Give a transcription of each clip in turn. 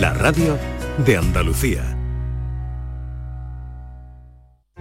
la radio de Andalucía.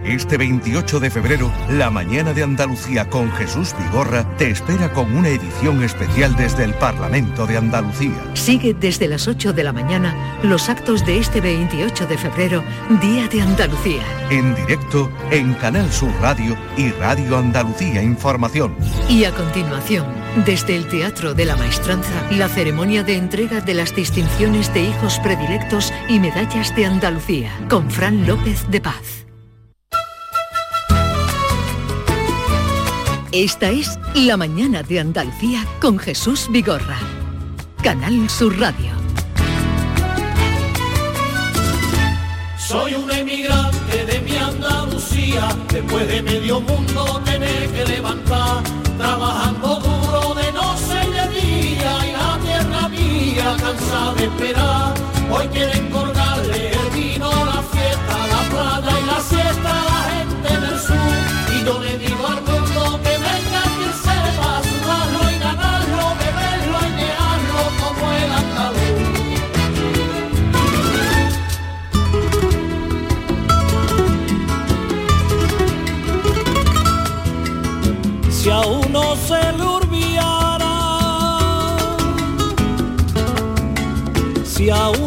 Este 28 de febrero, la mañana de Andalucía con Jesús Vigorra te espera con una edición especial desde el Parlamento de Andalucía. Sigue desde las 8 de la mañana los actos de este 28 de febrero, Día de Andalucía. En directo en Canal Sur Radio y Radio Andalucía Información. Y a continuación, desde el Teatro de la Maestranza, la ceremonia de entrega de las distinciones de hijos predilectos y medallas de Andalucía, con Fran López de Paz. Esta es La Mañana de Andalucía con Jesús Vigorra. Canal Sur Radio. Soy un emigrante de mi Andalucía, después de medio mundo tener que levantar, trabajando mía cansada de esperar. Hoy quieren colgarle el vino, la fiesta, la playa y la siesta a la gente del sur, y yo le digo al mundo que venga quien sepa sudarlo y ganarlo, beberlo y negarlo como el andaluz. Si a uno se si a uno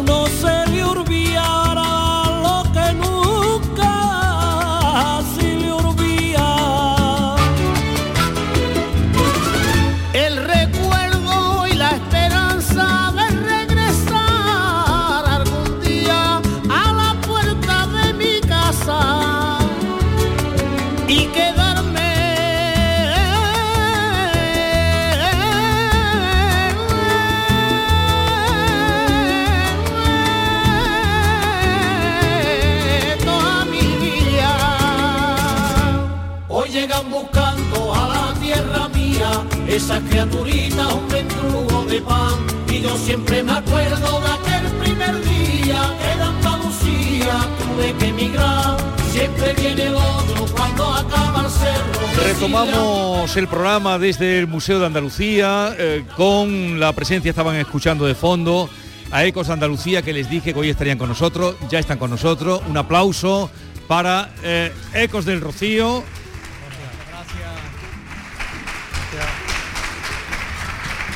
Retomamos el programa desde el Museo de Andalucía eh, con la presencia, estaban escuchando de fondo a Ecos de Andalucía que les dije que hoy estarían con nosotros, ya están con nosotros. Un aplauso para eh, Ecos del Rocío.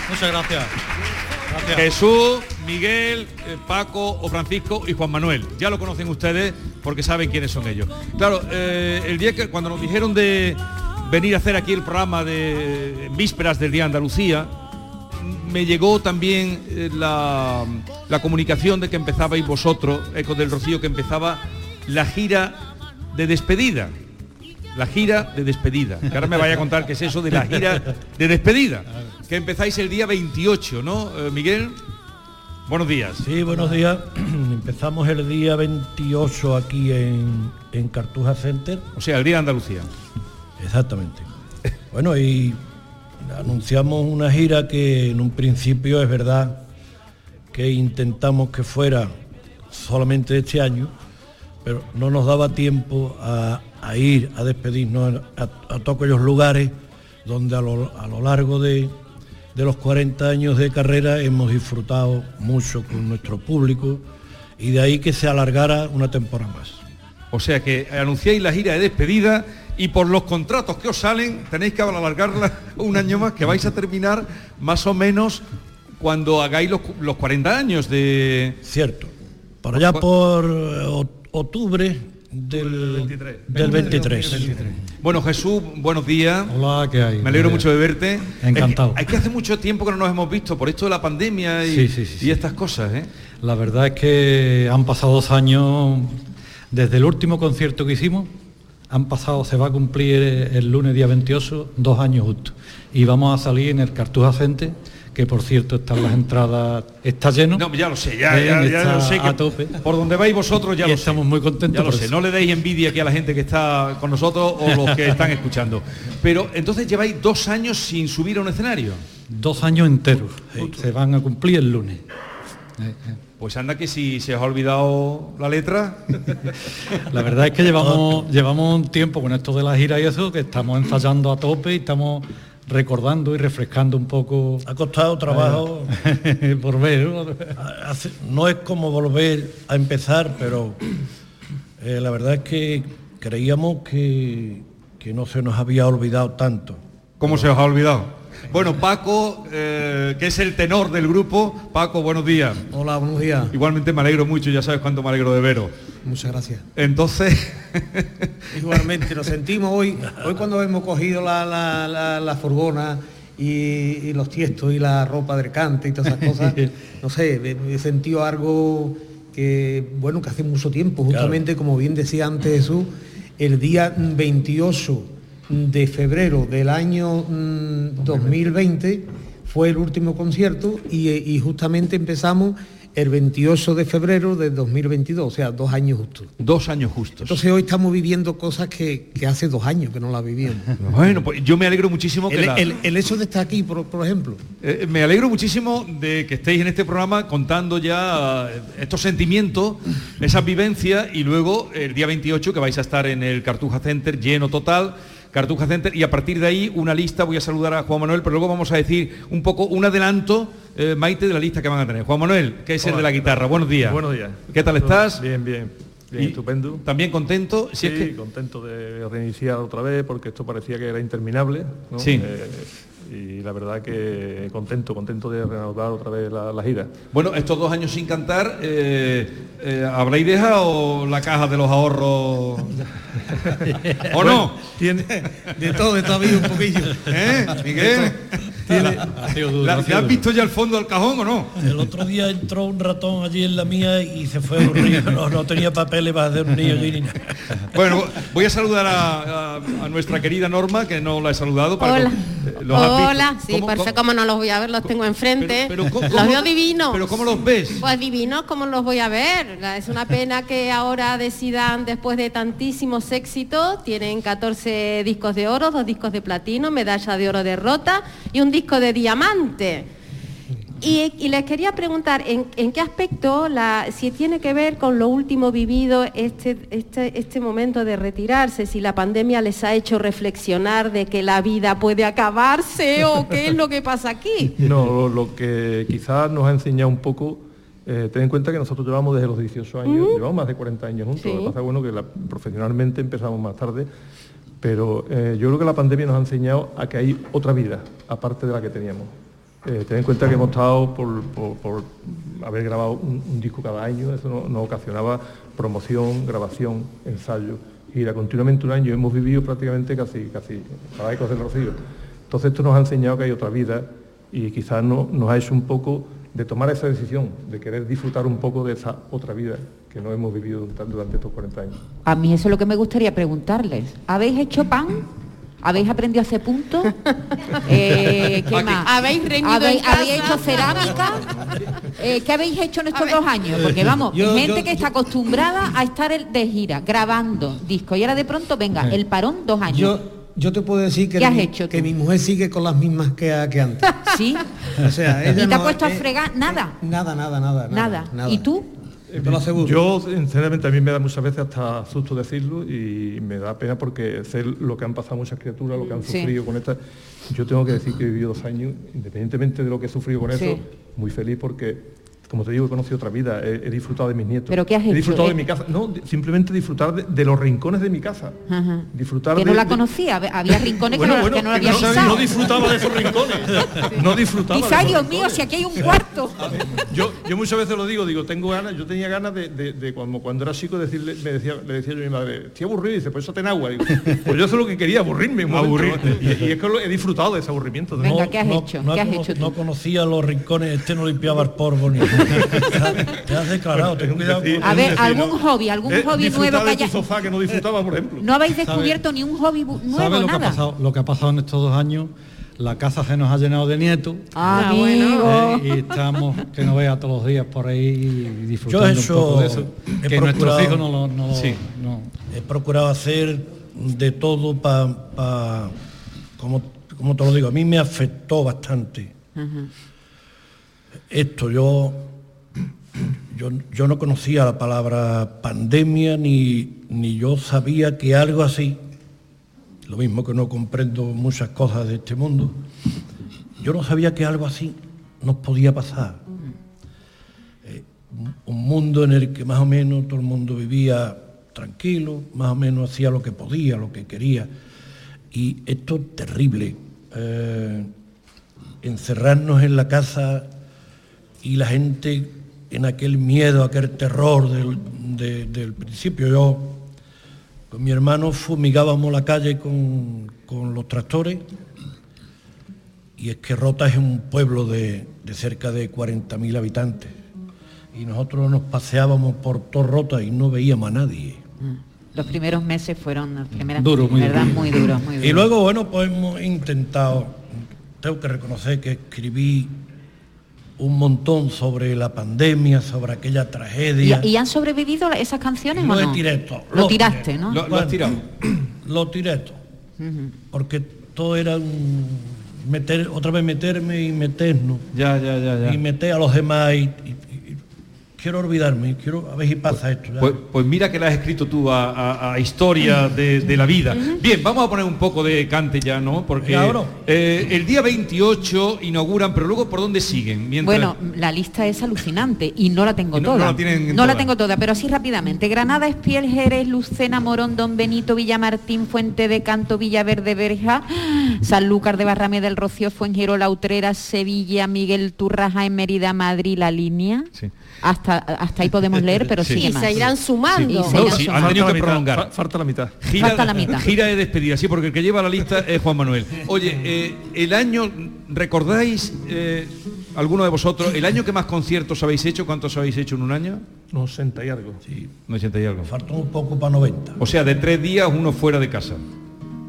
Muchas gracias. Gracias. Jesús, Miguel, eh, Paco o Francisco y Juan Manuel. Ya lo conocen ustedes porque saben quiénes son ellos. Claro, eh, el día que cuando nos dijeron de venir a hacer aquí el programa de en vísperas del Día de Andalucía, me llegó también eh, la, la comunicación de que empezabais vosotros, Ecos del Rocío, que empezaba la gira de despedida. La gira de despedida. Que ahora me vaya a contar qué es eso de la gira de despedida. Que empezáis el día 28, ¿no, eh, Miguel? Buenos días. Sí, buenos días. Empezamos el día 28 aquí en, en Cartuja Center. O sea, el Día de Andalucía. Exactamente. Bueno, y anunciamos una gira que en un principio es verdad que intentamos que fuera solamente este año, pero no nos daba tiempo a, ir a despedirnos a, todos aquellos lugares donde a lo, largo de los 40 años de carrera hemos disfrutado mucho con nuestro público y de ahí que se alargara una temporada más. O sea que anunciáis la gira de despedida y por los contratos que os salen tenéis que alargarla un año más, que vais a terminar más o menos cuando hagáis los, los 40 años de... Cierto. Por allá por eh, o- octubre del 23. Del 23. Bueno, Jesús, buenos días. Hola, ¿qué hay? Me alegro Buenos mucho de verte. Encantado. Es que, es que hace mucho tiempo que no nos hemos visto por esto de la pandemia y, Sí, sí, sí, y estas cosas, ¿eh? La verdad es que han pasado dos años desde el último concierto que hicimos. Han pasado, se va a cumplir eh, el lunes día 28, dos años justo. Y vamos a salir en el Cartuja Center, que por cierto están las entradas, está lleno. No, ya lo sé, ya, Eh, ya, lo sé que a tope. por donde vais vosotros ya Y lo estamos sé. muy contentos Ya lo por sé, eso. no le deis envidia aquí a la gente que está con nosotros o los que están escuchando. Pero entonces lleváis dos años sin subir a un escenario. Dos años enteros. Se van a cumplir el lunes. Eh. Pues anda que si se os ha olvidado la letra. La verdad es que llevamos, llevamos un tiempo con esto de la gira y eso, que estamos ensayando a tope y estamos recordando y refrescando un poco. Ha costado trabajo por ver. ¿no? es como volver a empezar, pero eh, la verdad es que creíamos que, que no se nos había olvidado tanto. ¿Cómo se os ha olvidado? Bueno, Paco, eh, que es el tenor del grupo. Paco, buenos días. Hola, buenos días. Igualmente me alegro mucho, ya sabes cuánto me alegro de veros. Muchas gracias. Entonces... Igualmente, lo sentimos hoy. Hoy cuando hemos cogido la, furgona y, los tiestos y la ropa del cante y todas esas cosas, no sé, he sentido algo que, bueno, que hace mucho tiempo, justamente como bien decía antes Jesús, el día 28 de febrero del año 2020 mm, fue el último concierto y, justamente empezamos el 28 de febrero de 2022, o sea, dos años justos. Dos años justos. Entonces hoy estamos viviendo cosas que, hace dos años que no las vivíamos. bueno, pues yo me alegro muchísimo que... El, hecho de estar aquí, por, ejemplo. Eh, me alegro muchísimo de que estéis en este programa contando ya eh, estos sentimientos, esas vivencias y luego el día 28 que vais a estar en el Cartuja Center lleno total Cartuja Center y a partir de ahí una lista, voy a saludar a Juan Manuel, pero luego vamos a decir un poco un adelanto, eh, Maite, de la lista que van a tener. Juan Manuel, que es el de la guitarra, buenos días. Buenos días. ¿Qué tal estás? Bien, bien. Bien, estupendo. ¿También contento? Sí, es contento de reiniciar otra vez porque esto parecía que era interminable. Sí. Eh, y la verdad que contento, contento de reanudar otra vez la, gira. Bueno, estos dos años sin cantar, eh, eh, ¿habréis dejado la caja de los ahorros? ¿O no? Tiene de todo, de todo un poquillo. ¿Eh, Miguel? ¿Te has visto ya el fondo del cajón o no? El otro día entró un ratón allí en la mía y se fue un río. No, no tenía papeles para hacer un niño allí Bueno, voy a saludar a, nuestra querida Norma, que no la he saludado. Para Hola. Hola, sí, ¿Cómo, por eso no los voy a ver, los tengo enfrente. los veo divinos. ¿Pero cómo los ves? Pues divinos, ¿cómo los voy a ver? Es una pena que ahora decidan, después de tantísimos éxitos, tienen 14 discos de oro, dos discos de platino, medalla de oro de rota y un disco de diamante. Y, les quería preguntar, ¿en, qué aspecto, si tiene que ver con lo último vivido, este, este, este, momento de retirarse, si la pandemia les ha hecho reflexionar de que la vida puede acabarse o qué es lo que pasa aquí? No, lo, que quizás nos ha enseñado un poco, eh, ten en cuenta que nosotros llevamos desde los 18 años, llevamos más de 40 años juntos, lo que pasa bueno que profesionalmente empezamos más tarde, pero eh, yo creo que la pandemia nos ha enseñado a que hay otra vida, aparte de la que teníamos. Eh, ten en cuenta que hemos estado por, haber grabado un, disco cada año, eso nos ocasionaba promoción, grabación, ensayo, gira continuamente un año, hemos vivido prácticamente casi, casi ecos del rocío. Entonces esto nos ha enseñado que hay otra vida y quizás no, nos ha hecho un poco de tomar esa decisión, de querer disfrutar un poco de esa otra vida que no hemos vivido durante estos 40 años. A mí eso es lo que me gustaría preguntarles. ¿Habéis hecho pan? ¿Habéis aprendido a hacer puntos? Eh, ¿Qué más? ¿Habéis ¿Habéis, hecho cerámica? Eh, ¿Qué habéis hecho en estos dos años? Porque vamos, gente que está acostumbrada a estar de gira, grabando discos y ahora de pronto, venga, el parón dos años. Yo, yo te puedo decir que, mi, que mi mujer sigue con las mismas que, antes. ¿Sí? O sea, ¿Y te ha puesto a fregar? Nada. Nada, nada, nada. Nada. ¿Y tú? Yo, sinceramente, a mí me da muchas veces hasta susto decirlo y me da pena porque sé lo que han pasado muchas criaturas, lo que han sufrido con esta. Yo tengo que decir que he vivido dos años, independientemente de lo que he sufrido con eso, muy feliz porque como te digo, he conocido otra vida, he, disfrutado de mis nietos. ¿Pero qué has He disfrutado de mi casa. No, simplemente disfrutar de, los rincones de mi casa. Disfrutar que no la conocía, había rincones que, no, que no había no, no, disfrutaba de esos rincones. No disfrutaba. Quizá, Dios mío, si aquí hay un cuarto. yo, yo muchas veces lo digo, digo, tengo ganas, yo tenía ganas de, cuando, cuando era chico decirle, me decía, le decía yo a mi madre, estoy aburrido, y dice, pues eso ten agua. Digo, pues yo eso lo que quería, aburrirme. Aburrirme. Y, es que he disfrutado de ese aburrimiento. Venga, ¿qué has hecho? ¿Qué has hecho no conocía los rincones, este no limpiaba el polvo ni te has declarado, tengo A ver, algún hobby, algún eh, hobby nuevo que haya... sofá que no disfrutaba, por ejemplo. No habéis descubierto ni un hobby nuevo, ¿Sabe lo Que ha pasado, lo que ha pasado en estos dos años? La casa se nos ha llenado de nietos. Ah, bueno. Eh, y estamos, que no vea todos los días por ahí disfrutando un poco de eso. Que nuestros hijos no lo... No, He procurado hacer de todo para... como, como te lo digo, a mí me afectó bastante. Esto, yo yo, no conocía la palabra pandemia ni, ni yo sabía que algo así lo mismo que no comprendo muchas cosas de este mundo, yo no sabía que algo así nos podía pasar. Eh, un mundo en el que más o menos todo el mundo vivía tranquilo, más o menos hacía lo que podía, lo que quería. Y esto es terrible. Eh, encerrarnos en la casa y la gente en aquel miedo, aquel terror del, del principio. Yo con mi hermano fumigábamos la calle con, los tractores y es que Rota es un pueblo de, cerca de 40.000 habitantes y nosotros nos paseábamos por todo Rota y no veíamos a nadie. Mm. Los primeros meses fueron duro, muy, ¿verdad? muy duros. Muy Y luego, bueno, pues hemos intentado, tengo que reconocer que escribí un montón sobre la pandemia, sobre aquella tragedia. ¿Y, han sobrevivido esas canciones o no? tiré todo. Lo, tiraste, ¿no? Lo, has tirado. Lo tiré todo. Porque todo era un meter, otra vez meterme y meternos. Ya, ya, ya, ya. Y meter a los demás y, quiero olvidarme, quiero a ver si pasa esto. Pues, pues, mira que la has escrito tú a, historia de, la vida. Bien, vamos a poner un poco de cante ya, ¿no? Porque eh, el día 28 inauguran, pero luego ¿por dónde siguen? Bueno, la lista es alucinante y no la tengo toda. No, la, tengo toda, pero así rápidamente. Granada, Espiel, Jerez, Lucena, Morón, Don Benito, Villamartín, Fuente de Canto, Villaverde, Berja, Sanlúcar de Barrame del Rocío, Fuengirola, Utrera, Sevilla, Miguel Turraja, en Mérida, Madrid, La Línea. Sí hasta, hasta ahí podemos leer, pero sí. se irán sumando. han tenido que prolongar. Falta la mitad. Gira, falta la mitad. Gira de despedida, sí, porque el que lleva la lista es Juan Manuel. Oye, eh, el año, ¿recordáis eh, alguno de vosotros el año que más conciertos habéis hecho? ¿Cuántos habéis hecho en un año? 90 y algo. Sí. 90 y algo. Falta un poco para 90. O sea, de tres días, uno fuera de casa.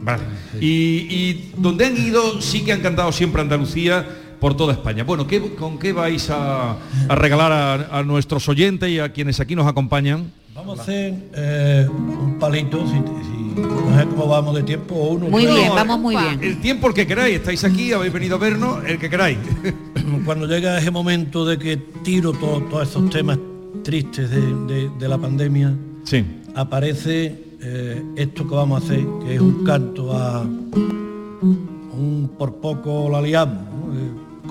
Vale. Y, y donde han ido, sí que han cantado siempre Andalucía por toda España. Bueno, ¿con qué vais a, regalar a, nuestros oyentes y a quienes aquí nos acompañan? Vamos a hacer eh, un palito, si, no sé cómo vamos de tiempo o uno. Muy bien, vamos muy bien. El tiempo el que queráis, estáis aquí, habéis venido a vernos, el que queráis. Cuando llega ese momento de que tiro todos esos temas tristes de, la pandemia, sí. aparece eh, esto que vamos a hacer, que es un canto a un por poco la liamos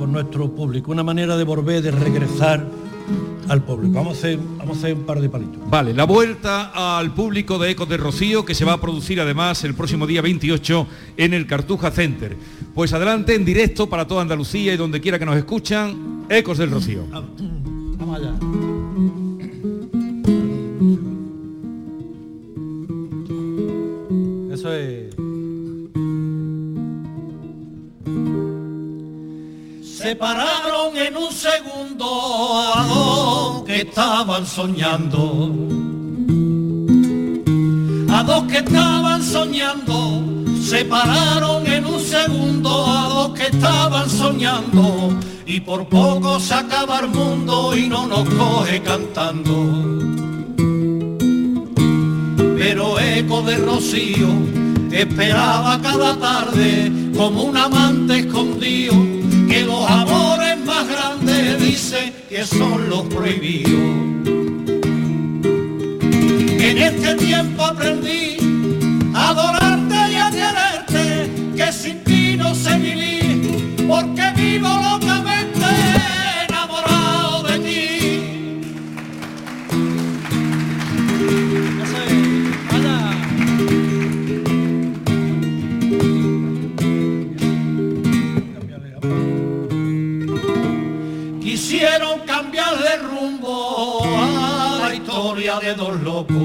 con nuestro público, una manera de volver, de regresar al público. Vamos a hacer, vamos a hacer un par de palitos. Vale, la vuelta al público de Ecos de Rocío, que se va a producir además el próximo día 28 en el Cartuja Center. Pues adelante, en directo para toda Andalucía y donde quiera que nos escuchan, Ecos del Rocío. Vamos allá. Eso es... se pararon en un segundo a dos que estaban soñando. A dos que estaban soñando, se pararon en un segundo a dos que estaban soñando. Y por poco se acaba el mundo y no nos coge cantando. Pero eco de rocío esperaba cada tarde como un amante escondido amores más grandes dice que son los prohibidos. En este tiempo aprendí a adorarte y a quererte, que sin ti no sé vivir, porque dos locos.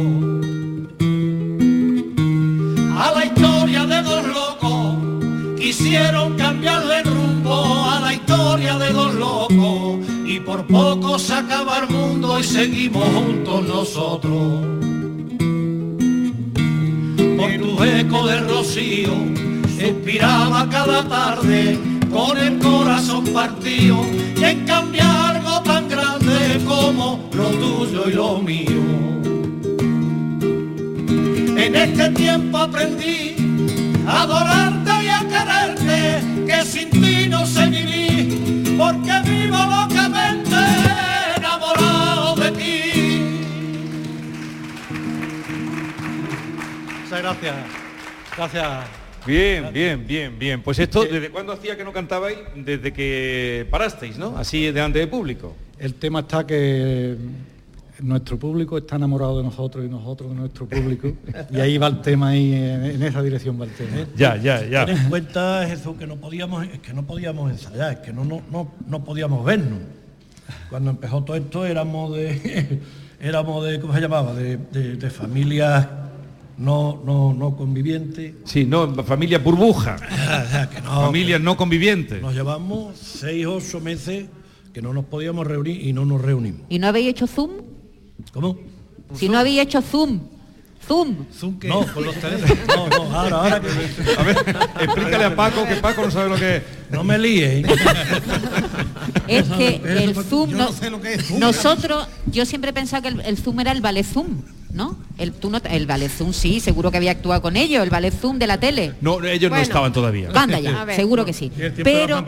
A la historia de dos locos. Quisieron cambiarle rumbo a la historia de dos locos. Y por poco se acaba el mundo y seguimos juntos nosotros. Por tu eco de rocío, inspiraba cada tarde con el corazón partido y en cambiar algo tan grande como lo tuyo y lo mío. En este tiempo aprendí a adorarte y a quererte, que sin ti no sé vivir, porque vivo locamente enamorado de ti. Muchas gracias. Gracias. Bien, bien, bien, bien. Pues esto, ¿desde cuándo hacía que no cantabais? Desde que parasteis, ¿no? Así delante de público. El tema está que nuestro público está enamorado de nosotros y nosotros de nuestro público y ahí va el tema ahí en, esa dirección va el tema. Ya, ya, ya. Ten en cuenta eso que no podíamos, es que no podíamos ensayar, es que no, no, no, no podíamos vernos. Cuando empezó todo esto éramos de éramos de, ¿cómo se llamaba? De, de, de familias no, no, no conviviente. Sí, no, familia burbuja. Familias no convivientes. Nos llevamos seis, ocho meses que no nos podíamos reunir y no nos reunimos. ¿Y no habéis hecho Zoom? ¿Cómo? Si no habéis hecho Zoom. Zoom. ¿Zoom qué? No, con los teléfonos. No, no, ahora, ahora que... A ver, explícale a Paco que Paco no sabe lo que es. No me líes. Es que el Zoom, no, sé lo que es Zoom. Nosotros, yo siempre he pensado que el, el Zoom era el vale Zoom. ¿No? El, tú no, el Ballet Zoom sí, seguro que había actuado con ellos, el Ballet Zoom de la tele. No, ellos no estaban todavía. Banda ya, seguro que sí. Pero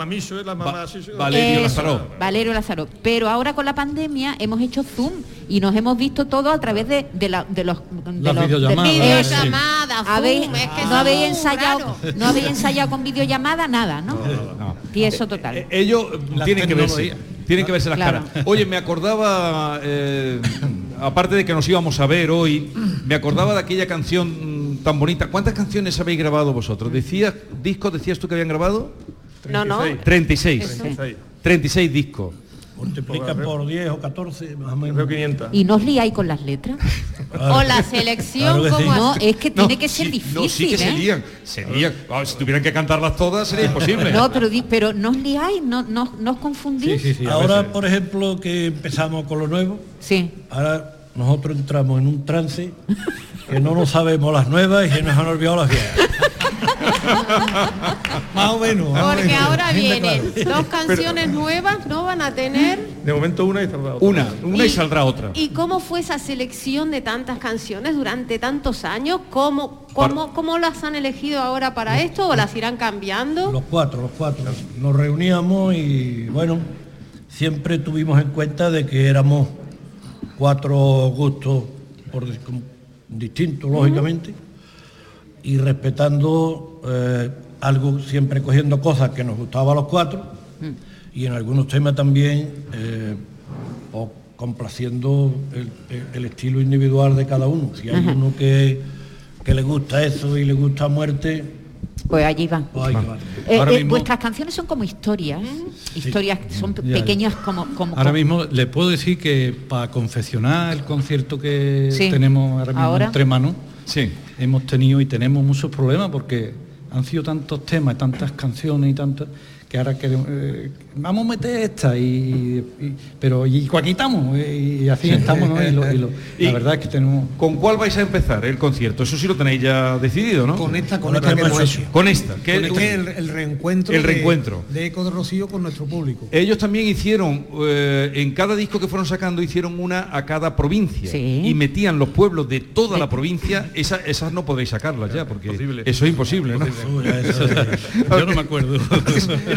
Valerio Lázaro. Valerio Lázaro. Pero ahora con la pandemia hemos hecho Zoom y nos hemos visto todo a través de, de, la, de los de los videollamadas. no habéis ensayado, no habéis ensayado con videollamada nada, ¿no? Y eso total. Eh, ellos tienen que verse, tienen que verse las caras. Oye, me acordaba eh, aparte de que nos íbamos a ver hoy, me acordaba de aquella canción mm, tan bonita. ¿Cuántas canciones habéis grabado vosotros? ¿Decías discos, decías tú que habían grabado? No, no. 36. 36 discos. Multiplican por 10 o 14, más o menos. 500. ¿Y no os liáis con las letras? o la selección claro como No, es que tiene que ser difícil. No, sí que ¿eh? se lían. Se lían. si tuvieran que cantarlas todas sería imposible. No, pero, pero no os liáis, no, no, no os confundís. Sí, sí, ahora, por ejemplo, que empezamos con lo nuevo, sí. ahora nosotros entramos en un trance que no nos sabemos las nuevas y que nos han olvidado las viejas. más o menos. Porque ahora vienen dos canciones nuevas, no van a tener. De momento una y saldrá otra. Una, una y, saldrá otra. ¿Y cómo fue esa selección de tantas canciones durante tantos años? ¿Cómo, cómo, cómo las han elegido ahora para esto o las irán cambiando? Los cuatro, los cuatro. Nos reuníamos y bueno, siempre tuvimos en cuenta de que éramos cuatro gustos por, distintos, lógicamente y respetando eh, algo, siempre cogiendo cosas que nos gustaba a los cuatro y en algunos temas también eh, o complaciendo el, estilo individual de cada uno. Si hay uno que, que le gusta eso y le gusta muerte, pues allí van. Pues eh, vuestras canciones son como historias, historias son pequeñas como, como, Ahora mismo le puedo decir que para confeccionar el concierto que tenemos ahora mismo entre manos, Sí. Hemos tenido y tenemos muchos problemas porque han sido tantos temas, tantas canciones y tantas que ahora queremos, eh, vamos a meter esta y, pero y quitamos y así estamos ¿no? y, la verdad es que tenemos con cuál vais a empezar el concierto eso sí lo tenéis ya decidido no con esta con, esta que hemos hecho. Con esta que el, reencuentro el reencuentro. de, Eco de Rocío con nuestro público. Ellos también hicieron eh, en cada disco que fueron sacando hicieron una a cada provincia. Y metían los pueblos de toda la provincia. Esas no podéis sacarlas ya porque eso es imposible ¿no? yo no me acuerdo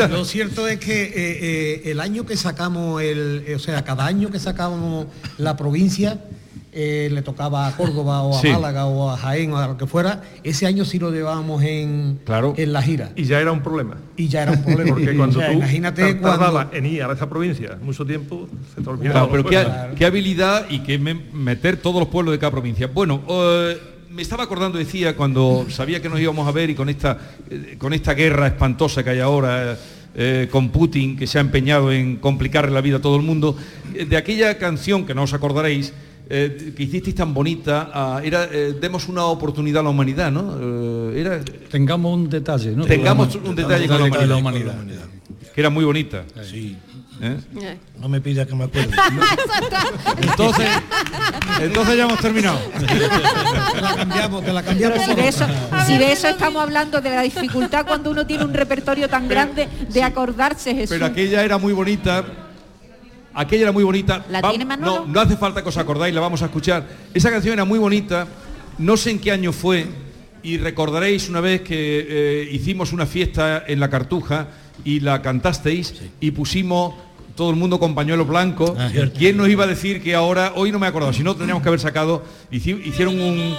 lo cierto es que eh, eh, el año que sacamos, el, eh, o sea, cada año que sacábamos la provincia, le tocaba a Córdoba o a Málaga o a Jaén o a lo que fuera, ese año sí lo llevábamos en, claro. en la gira. Y ya era un problema. Y ya era un problema. Porque cuando tú imagínate cuando... en ir a esa provincia mucho tiempo, se te olvidaba. pero qué, habilidad y qué meter todos los pueblos de cada provincia. Bueno, me estaba acordando, decía, cuando sabía que nos íbamos a ver y con esta, eh, con esta guerra espantosa que hay ahora, eh, con Putin, que se ha empeñado en complicarle la vida a todo el mundo, eh, de aquella canción que no os acordaréis, que hicisteis tan bonita, ah, era Demos una oportunidad a la humanidad, ¿no? era, Tengamos un detalle, ¿no? Tengamos un detalle con la humanidad. Que era muy bonita. Sí. ¿Eh? No me pida que me acuerde. entonces, entonces ya hemos terminado. Te la cambiamos, te la cambiamos. Si de, eso, si de, eso, estamos hablando de la dificultad cuando uno tiene un repertorio tan grande de acordarse Jesús. Pero aquella era muy bonita. Aquella era muy bonita. ¿La tiene no, no hace falta que os acordáis, la vamos a escuchar. Esa canción era muy bonita. No sé en qué año fue. Y recordaréis una vez que eh, hicimos una fiesta en la Cartuja y la cantasteis y pusimos todo el mundo con pañuelo blanco. Ah, ¿Quién nos iba a decir que ahora, hoy no me he acordado, si no tendríamos que haber sacado, hicieron un,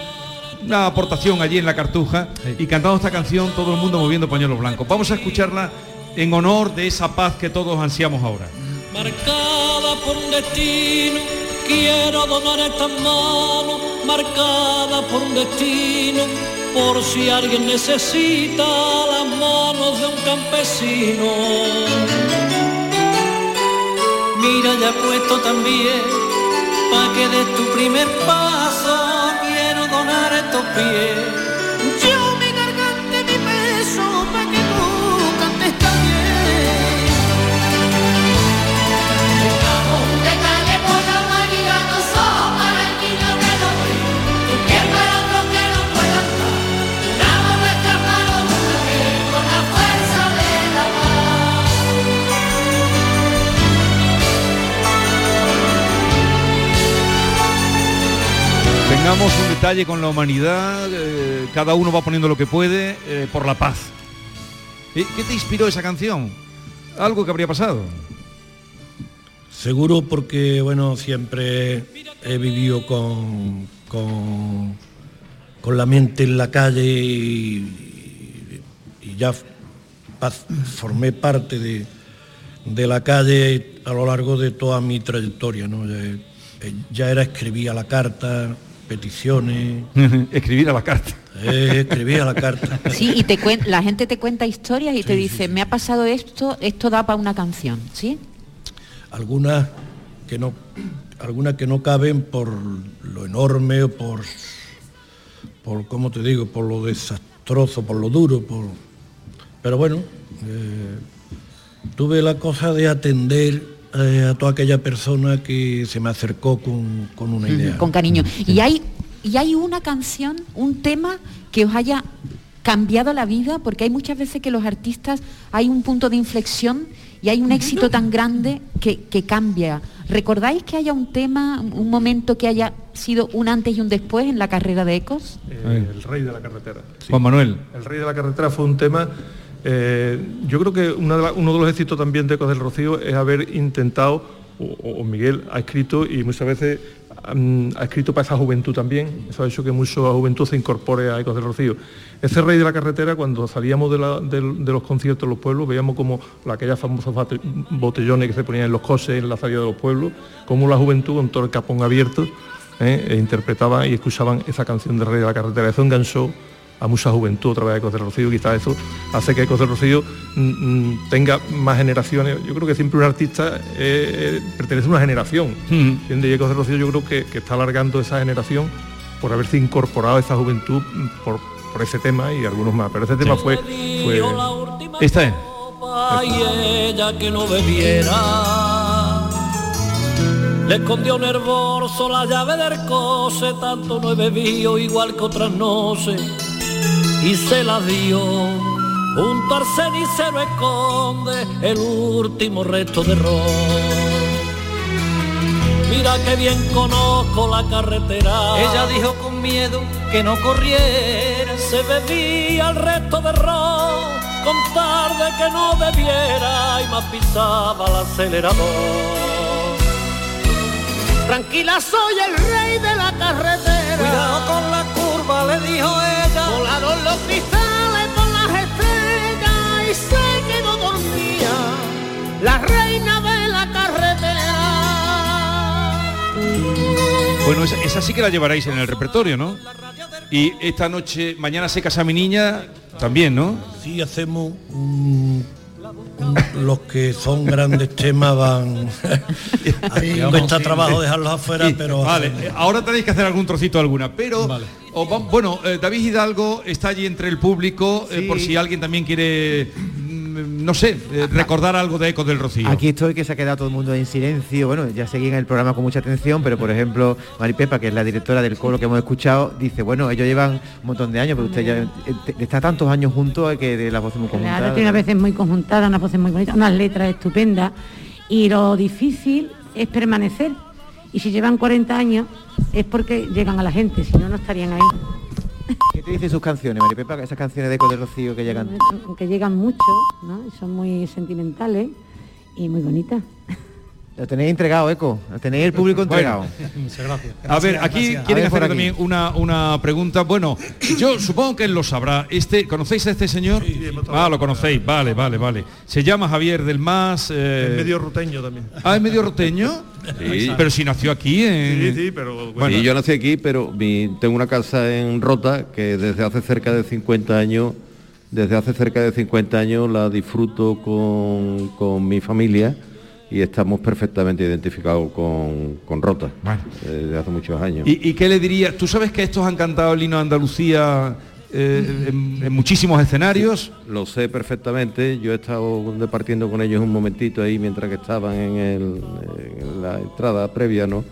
una aportación allí en la Cartuja y cantando esta canción todo el mundo moviendo pañuelos blancos. Vamos a escucharla en honor de esa paz que todos ansiamos ahora. Marcada por un destino, quiero donar estas manos, marcada por un destino, por si alguien necesita las manos de un campesino. Mira, ya puesto también, pa' que des tu primer paso, quiero donar estos pies detalle con la humanidad, eh, cada uno va poniendo lo que puede eh, por la paz. ¿Qué te inspiró esa canción? ¿Algo que habría pasado? Seguro porque, bueno, siempre he vivido con, con, la mente en la calle y, ya formé parte de, de, la calle a lo largo de toda mi trayectoria. Ya, ya era escribía la carta, peticiones. escribir a la carta. Eh, escribir a la carta. Sí, y te la gente te cuenta historias y te dice, me ha pasado esto, esto da para una canción, ¿sí? Algunas que no, algunas que no caben por lo enorme o por, por ¿cómo te digo? Por lo desastroso, por lo duro, por... Pero bueno, eh, tuve la cosa de atender eh, a toda aquella persona que se me acercó con, una idea. Con cariño. Y hay, y hay una canción, un tema que os haya cambiado la vida, porque hay muchas veces que los artistas hay un punto de inflexión y hay un éxito tan grande que, cambia. ¿Recordáis que haya un tema, un momento que haya sido un antes y un después en la carrera de Ecos? Eh, el rey de la carretera. Juan Manuel. El rey de la carretera fue un tema eh, yo creo que uno de los éxitos también de Ecos del Rocío es haber intentado, o, Miguel ha escrito y muchas veces mm, ha escrito para esa juventud también, eso ha hecho que mucha juventud se incorpore a Ecos del Rocío. Ese rey de la carretera, cuando salíamos de, los conciertos en los pueblos, veíamos como aquellas famosas botellones que se ponían en los coches en la salida de los pueblos, como la juventud con todo el capón abierto, ¿eh? e interpretaba y escuchaban esa canción del rey de la carretera. Eso enganchó a mucha juventud otra vez de Ecos del Rocío, quizás eso hace que Ecos del Rocío mm, mm, tenga más generaciones. Yo creo que siempre un artista eh, eh, pertenece a una generación. Y Ecos del Rocío yo creo que, está alargando esa generación por haberse incorporado a esa juventud mm, por, ese tema y algunos más. Pero ese tema fue, fue... Esta es. ella que no bebiera. Le escondió nervoso la llave del cose, tanto no he bebido igual que otras noches y se la dio. Junto al cenicero esconde el último resto de ron. Mira que bien conozco la carretera. Ella dijo con miedo que no corriera. Se bebía el resto de ron, con tarde que no bebiera y más pisaba el acelerador. Tranquila, soy el rey de la carretera. Cuidado con la curva, le dijo ella. Volaron los cristales con las estrellas y se quedó dormida. La reina de la carretera. Bueno, esa, sí que la llevaréis en el repertorio, ¿no? Y esta noche, mañana se casa mi niña, también, ¿no? Sí, hacemos un los que son grandes temas van a cuesta trabajo dejarlos afuera pero vale ahora tenéis que hacer algún trocito alguna pero bueno eh, David Hidalgo está allí entre el público eh, por si alguien también quiere no sé, eh, recordar algo de Ecos del Rocío. Aquí estoy, que se ha quedado todo el mundo en silencio. Bueno, ya seguí en el programa con mucha atención, pero por ejemplo, Maripepa, que es la directora del coro que hemos escuchado, dice, bueno, ellos llevan un montón de años, pero usted ya eh, está tantos años juntos que de las voces muy conjuntadas. Claro, tiene unas veces muy conjuntadas, unas voces muy bonitas, unas letras estupendas. Y lo difícil es permanecer. Y si llevan 40 años es porque llegan a la gente, si no, no estarían ahí. ¿Qué te dicen sus canciones, Maripepa? Esas canciones de Eco de Rocío que llegan. Que llegan mucho, ¿no? son muy sentimentales y muy bonitas. Lo tenéis entregado, Eco. Lo tenéis el público entregado. Muchas gracias. A ver, aquí quieren hacer también una, una pregunta. Bueno, yo supongo que él lo sabrá. Este, ¿Conocéis a este señor? ah, lo conocéis. Vale, vale, vale. Se llama Javier del Más. Eh... Es medio roteño también. Ah, es medio roteño. Sí. Pero si nació aquí en... Sí, sí, pero... Bueno. Sí, yo nací aquí, pero tengo una casa en Rota que desde hace cerca de 50 años, desde hace cerca de 50 años la disfruto con, con mi familia y estamos perfectamente identificados con, Rota desde hace muchos años. ¿Y, qué le diría? ¿Tú sabes que estos han cantado el himno de Andalucía eh, en, muchísimos escenarios? Lo sé perfectamente, yo he estado departiendo con ellos un momentito ahí mientras que estaban en, la entrada previa, ¿no?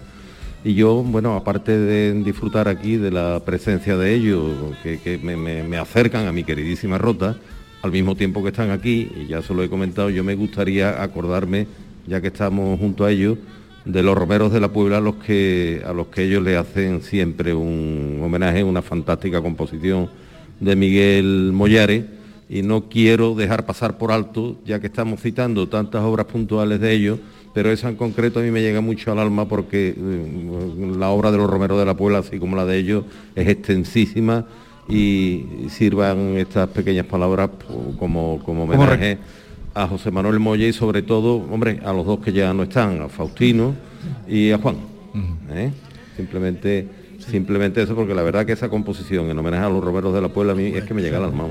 Y yo, bueno, aparte de disfrutar aquí de la presencia de ellos, que, me, me acercan a mi queridísima Rota, al mismo tiempo que están aquí, y ya se lo he comentado, yo me gustaría acordarme ya que estamos junto a ellos, de los romeros de la Puebla a los que, a los que ellos le hacen siempre un homenaje, una fantástica composición de Miguel Mollares. Y no quiero dejar pasar por alto, ya que estamos citando tantas obras puntuales de ellos, pero esa en concreto a mí me llega mucho al alma porque eh, la obra de los romeros de la Puebla, así como la de ellos, es extensísima y sirvan estas pequeñas palabras como, como homenaje a José Manuel Moya y sobre todo, hombre, a los dos que ya no están, a Faustino y a Juan. ¿eh? Simplemente, simplemente eso, porque la verdad que esa composición en homenaje a los romeros de la Puebla a mí es que me llega al alma.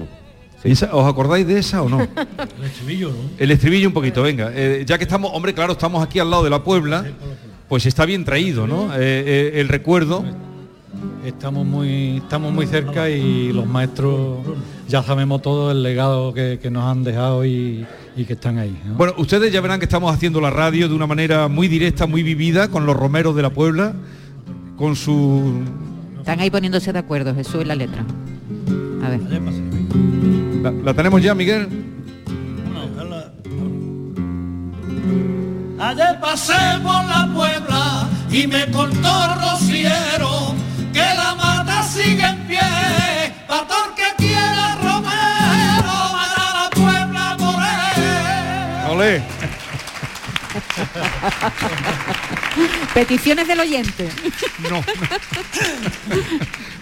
¿Os acordáis de esa o no? El estribillo, ¿no? El estribillo un poquito, venga. Eh, ya que estamos, hombre, claro, estamos aquí al lado de la Puebla, pues está bien traído, ¿no? Eh, el recuerdo. Estamos muy, estamos muy cerca y los maestros ya sabemos todo el legado que, nos han dejado y, que están ahí. Bueno, ustedes ya verán que estamos haciendo la radio de una manera muy directa, muy vivida, con los romeros de la Puebla, con su... Están ahí poniéndose de acuerdo, Jesús y la letra. A ver. ¿La, tenemos ya, Miguel? Ayer pasé por la Puebla y me contó rociero que la mata sigue en pie, todo que Olé. Peticiones del oyente. No.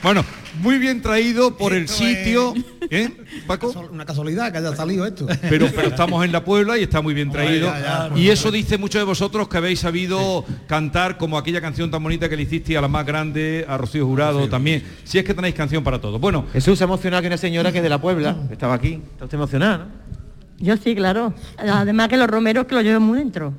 bueno, muy bien traído por el sitio. ¿Eh, Paco? Una casualidad que haya salido esto. Pero, pero estamos en la Puebla y está muy bien traído. y eso dice muchos de vosotros que habéis sabido cantar como aquella canción tan bonita que le hiciste a la más grande, a Rocío Jurado también. Si es que tenéis canción para todo. Bueno. Jesús se emocionado que una señora que es de la Puebla, estaba aquí. ¿Está usted emocionada, Yo sí, claro. Además que los romeros que lo llevan muy dentro.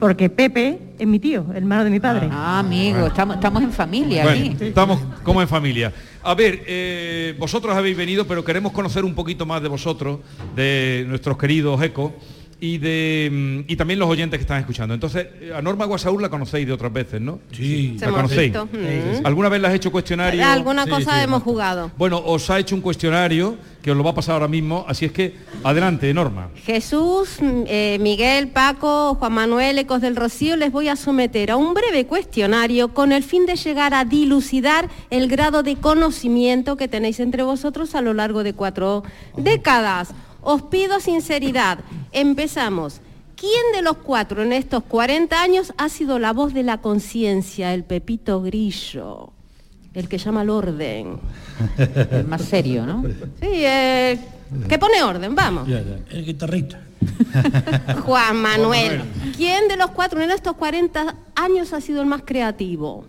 Porque Pepe es mi tío, hermano de mi padre. Ah, amigo, estamos, estamos en familia aquí. Estamos como en familia. A ver, eh, vosotros habéis venido, pero queremos conocer un poquito más de vosotros, de nuestros queridos ECO y de mm, y también los oyentes que están escuchando. Entonces, a Norma Guasaúr la conocéis de otras veces, ¿no? Sí. ¿La conocéis? ¿Alguna vez la has hecho cuestionario? Alguna cosa hemos jugado. Bueno, os ha hecho un cuestionario que os lo va a pasar ahora mismo, así es que adelante, Norma. Jesús, mm, eh, Miguel, Paco, Juan Manuel, Ecos del Rocío, les voy a someter a un breve cuestionario con el fin de llegar a dilucidar el grado de conocimiento que tenéis entre vosotros a lo largo de cuatro décadas. Os pido sinceridad. Empezamos. ¿Quién de los cuatro en estos 40 años ha sido la voz de la conciencia, el Pepito Grillo? El que llama al orden. El más serio, ¿no? Sí, eh, que pone orden, vamos. El guitarrista. Juan Manuel. ¿Quién de los cuatro en estos 40 años ha sido el más creativo?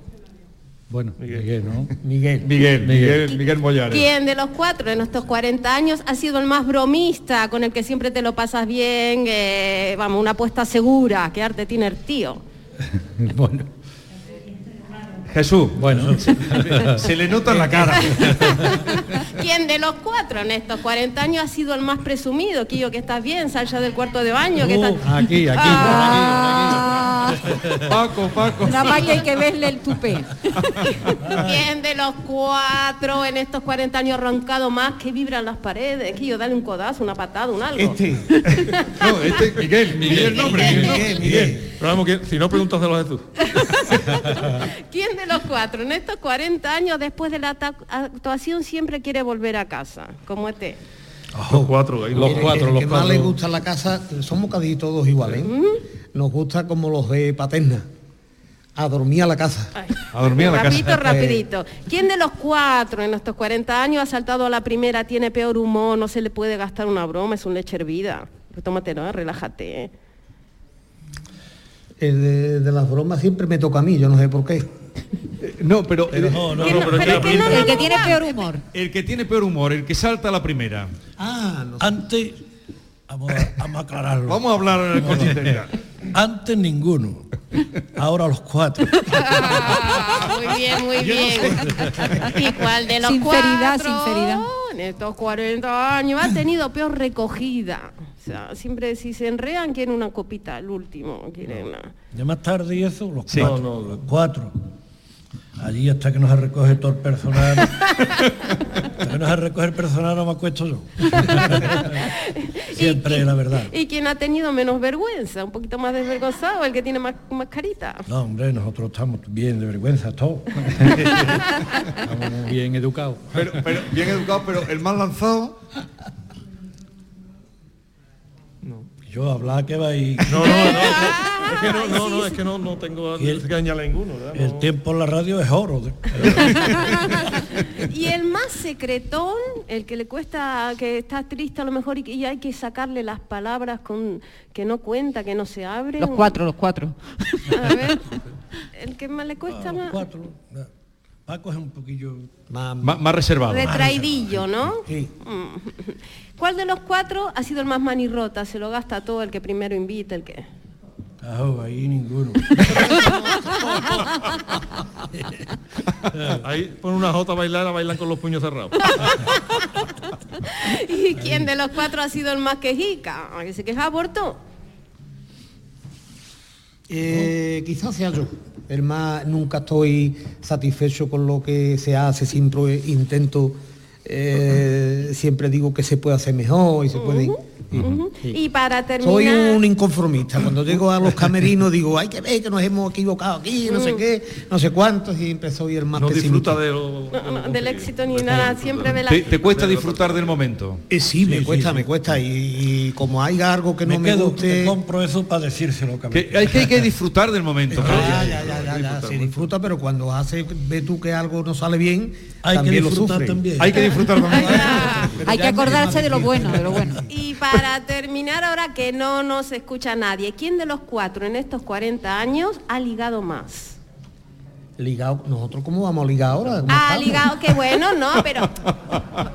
Bueno, Miguel, ¿no? Miguel. Miguel, Miguel, Miguel Mollares. ¿Quién de los cuatro en estos 40 años ha sido el más bromista, con el que siempre te lo pasas bien, eh, vamos, una apuesta segura, que arte tiene el tío? bueno. Jesús, bueno, se, le nota en la cara. ¿Quién de los cuatro en estos 40 años ha sido el más presumido? Quillo, que estás bien, sal ya del cuarto de baño. que Aquí, aquí, aquí. Ah. Paco, Paco. Nada más que hay que verle el tupé. ¿Quién de los cuatro en estos 40 años roncado más que vibran las paredes? Quillo, dale un codazo, una patada, un algo. Este. no, este, Miguel, Miguel, nombre. Miguel, Miguel, Miguel. Pero vamos, que, si no preguntas de los de tú. ¿Quién de los cuatro en estos 40 años después de la actuación siempre quiere volver a casa? Como este. los cuatro, los cuatro, los que más le gusta la casa, somos casi todos iguales. Nos gusta como los de Paterna. A dormir a la casa. a dormir a la rapidito, casa. rapidito. ¿Quién de los cuatro en estos 40 años ha saltado a la primera, tiene peor humor, no se le puede gastar una broma, es un leche hervida? Pues tómate, ¿no? Relájate. El de, de las bromas siempre me toca a mí, yo no sé por qué. No, pero, Pero- no, no, no, pero el, que El que tiene peor humor. el que tiene peor humor, el que salta a la primera. Ah, no Antes, vamos a, vamos a aclararlo. Vamos a hablar con sinceridad. Antes ninguno, ahora los cuatro. Ah, muy bien, muy bien. ¿Y cuál de los Sinceridad, cuatro sinceridad. en estos 40 años ha tenido peor recogida? O sea, siempre si se enrean quieren una copita, el último, quieren una... Ya más tarde y eso, los Sí. cuatro. No, no. los cuatro. Allí hasta que nos recoge todo el personal. hasta que nos recoge el personal no me acuesto yo. Siempre la verdad. ¿Y quién ha tenido menos vergüenza? Un poquito más desvergonzado, el que tiene más, más carita. No, hombre, nosotros estamos bien de vergüenza todos. Estamos muy bien educados. Pero, pero bien educado, pero el más lanzado. Yo hablar que va y No, no, no, no, es que no, no, no, es que no, no tengo añadir ninguno, ¿verdad? el No. tiempo en la radio es oro. de- Y el más secretón, el que le cuesta, que está triste a lo mejor y, hay que sacarle las palabras con que no cuenta, que no se abren. Los cuatro, los cuatro. A ver, el que más le cuesta Los más. cuatro. Paco es un poquillo. Más, Más, más reservado. Retraidillo, ¿no? Sí. Mm. ¿Cuál de los cuatro ha sido el más manirrota? Se lo gasta todo el que primero invita, el que. Ahí ninguno. Ahí pon una jota a bailar, la bailan con los puños cerrados. ¿Y quién de los cuatro ha sido el más quejica? ¿A que se queja aborto? Eh, quizás sea yo. El más nunca estoy satisfecho con lo que se hace, siempre intento, eh, siempre digo que se puede hacer mejor y se puede. Ujú. Sí. Y para terminar. Soy un inconformista. Cuando llego a los camerinos digo, hay que ver que nos hemos equivocado aquí, no sé qué, no sé cuántos, y siempre soy el más No pesimista. disfruta de lo, No, no, del éxito ni nada, siempre ve la... ¿Te, te cuesta disfrutar del momento? Eh, sí, me Sí, cuesta, sí, me sí. cuesta. Y, y como hay algo que no me me, quedo, guste. te compro eso para decírselo. Que hay, que hay que disfrutar del momento. claro. Ya, ya, ya, ya, ya, se disfruta, pero cuando hace, ve tú que algo no sale bien, Hay que también disfrutar también. Hay que disfrutar también. Hay que acordarse de lo bueno, de lo bueno. Y para terminar ahora que no nos escucha nadie, ¿quién de los cuatro en estos 40 años ha ligado más? Ligado, nosotros cómo vamos a ligar ahora? ¿Cómo Ha estamos? ligado, qué bueno, ¿no? Pero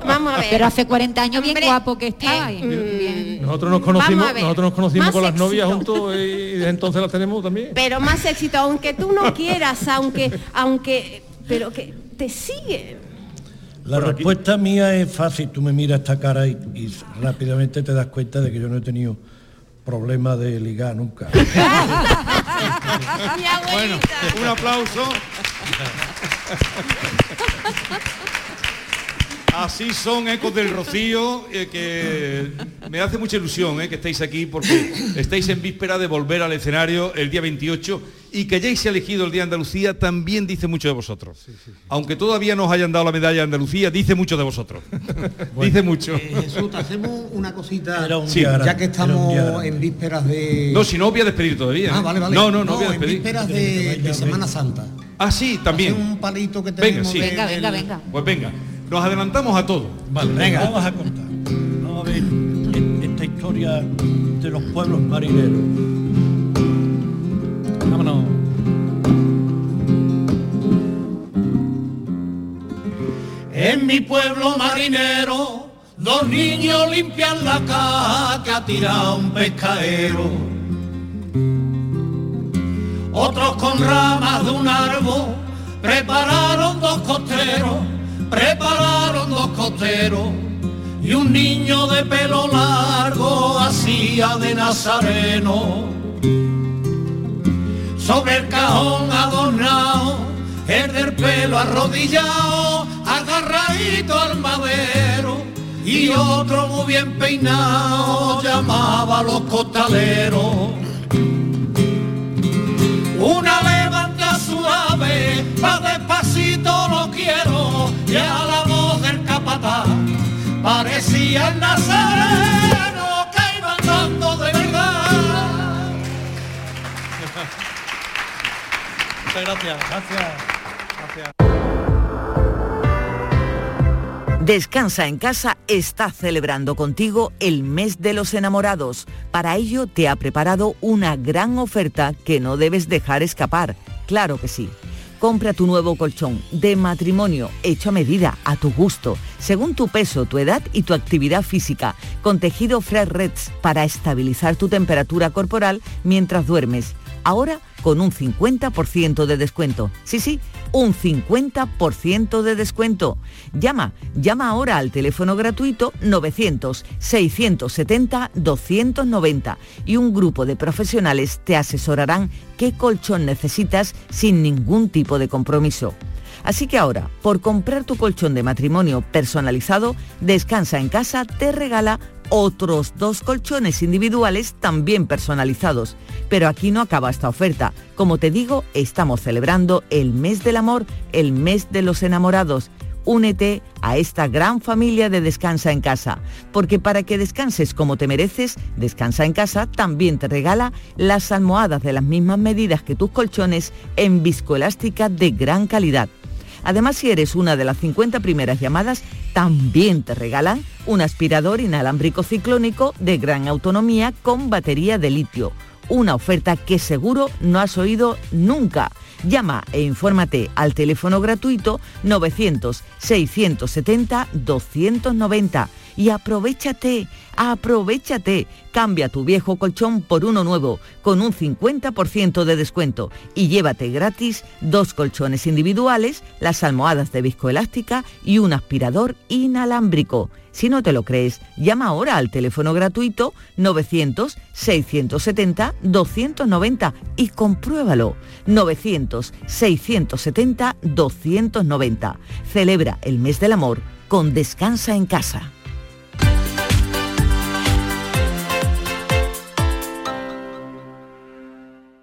vamos a ver. Pero hace 40 años bien Hombre, guapo que estaba. eh, bien. Nosotros nos conocimos, nosotros nos conocimos Más con las novias juntos y desde entonces las tenemos también. Pero más éxito, aunque tú no quieras, aunque, aunque, pero que te siguen. La respuesta mía es fácil. Tú me miras esta cara y, y rápidamente te das cuenta de que yo no he tenido problema de ligar nunca. Mi Bueno, un aplauso. Así son ecos del Rocío, eh, que me hace mucha ilusión eh, que estéis aquí porque estáis en víspera de volver al escenario el día 28 y que hayáis elegido el Día de Andalucía también dice mucho de vosotros. Aunque todavía no os hayan dado la medalla de Andalucía, dice mucho de vosotros. dice mucho. Eh, Jesús, te hacemos una cosita, Era un Sí, día ya que era un estamos en vísperas de... No, si no os voy a despedir todavía. Ah, ¿eh? vale, vale. No, no, no, voy a en despedir. vísperas de, de Semana Santa. Ah, sí, también. un palito que Venga, tenemos sí. de- Venga, venga, del- venga. Pues venga, nos adelantamos a todo. Vale, Venga. vamos a contar. Vamos a ver esta historia de los pueblos marineros. En mi pueblo marinero, dos niños limpian la caja que ha tirado un pescadero. Otros con ramas de un árbol prepararon dos costeros, prepararon dos costeros. Y un niño de pelo largo hacía de nazareno sobre el cajón adornado, el del pelo arrodillado, agarradito al madero, y otro muy bien peinado llamaba a los costaleros. Una levanta suave, va despacito lo quiero, y a la voz del capataz parecía el nazareno Muchas gracias. Gracias. Descansa en casa está celebrando contigo el mes de los enamorados. Para ello te ha preparado una gran oferta que no debes dejar escapar. Claro que sí. Compra tu nuevo colchón de matrimonio hecho a medida, a tu gusto, según tu peso, tu edad y tu actividad física, con tejido Fresh Reds para estabilizar tu temperatura corporal mientras duermes. Ahora con un 50% de descuento. Sí, sí, un 50% de descuento. Llama, llama ahora al teléfono gratuito 900-670-290 y un grupo de profesionales te asesorarán qué colchón necesitas sin ningún tipo de compromiso. Así que ahora, por comprar tu colchón de matrimonio personalizado, Descansa en casa te regala otros dos colchones individuales también personalizados. Pero aquí no acaba esta oferta. Como te digo, estamos celebrando el mes del amor, el mes de los enamorados. Únete a esta gran familia de Descansa en Casa, porque para que descanses como te mereces, Descansa en Casa también te regala las almohadas de las mismas medidas que tus colchones en viscoelástica de gran calidad. Además, si eres una de las 50 primeras llamadas, también te regalan un aspirador inalámbrico ciclónico de gran autonomía con batería de litio. Una oferta que seguro no has oído nunca. Llama e infórmate al teléfono gratuito 900-670-290 y aprovechate, aprovechate. Cambia tu viejo colchón por uno nuevo con un 50% de descuento y llévate gratis dos colchones individuales, las almohadas de viscoelástica y un aspirador inalámbrico. Si no te lo crees, llama ahora al teléfono gratuito 900-670-290 y compruébalo. 900-670-290. Celebra el mes del amor con Descansa en casa.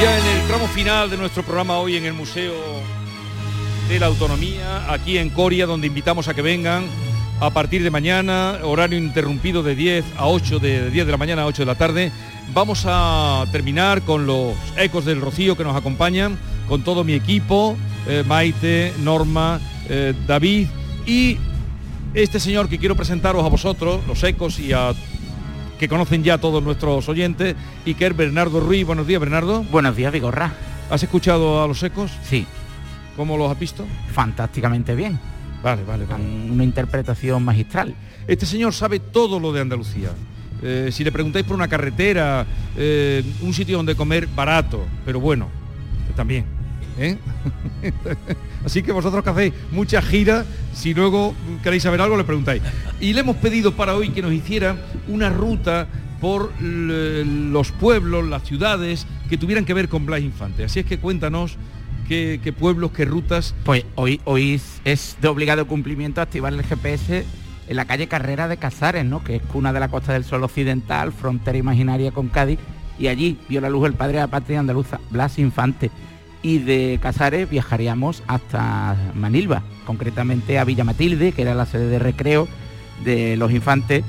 Ya en el tramo final de nuestro programa hoy en el Museo de la Autonomía, aquí en Coria, donde invitamos a que vengan a partir de mañana, horario interrumpido de 10 a 8, de 10 de la mañana a 8 de la tarde. Vamos a terminar con los ecos del Rocío que nos acompañan, con todo mi equipo, eh, Maite, Norma, eh, David y este señor que quiero presentaros a vosotros, los ecos y a que conocen ya todos nuestros oyentes, y que es Bernardo Ruiz. Buenos días, Bernardo. Buenos días, Vigorra. ¿Has escuchado a los ecos? Sí. ¿Cómo los has visto? Fantásticamente bien. Vale, vale, vale. Una interpretación magistral. Este señor sabe todo lo de Andalucía. Eh, si le preguntáis por una carretera, eh, un sitio donde comer barato, pero bueno, también. ¿Eh? Así que vosotros que hacéis mucha gira, si luego queréis saber algo, le preguntáis. Y le hemos pedido para hoy que nos hiciera una ruta por los pueblos, las ciudades que tuvieran que ver con Blas Infante. Así es que cuéntanos qué, pueblos, qué rutas. Pues hoy, hoy es de obligado cumplimiento activar el GPS en la calle Carrera de Casares, ¿no? que es cuna de la Costa del Sol Occidental, frontera imaginaria con Cádiz, y allí vio la luz el padre de la patria andaluza, Blas Infante y de Casares viajaríamos hasta Manilva, concretamente a Villa Matilde, que era la sede de recreo de los infantes,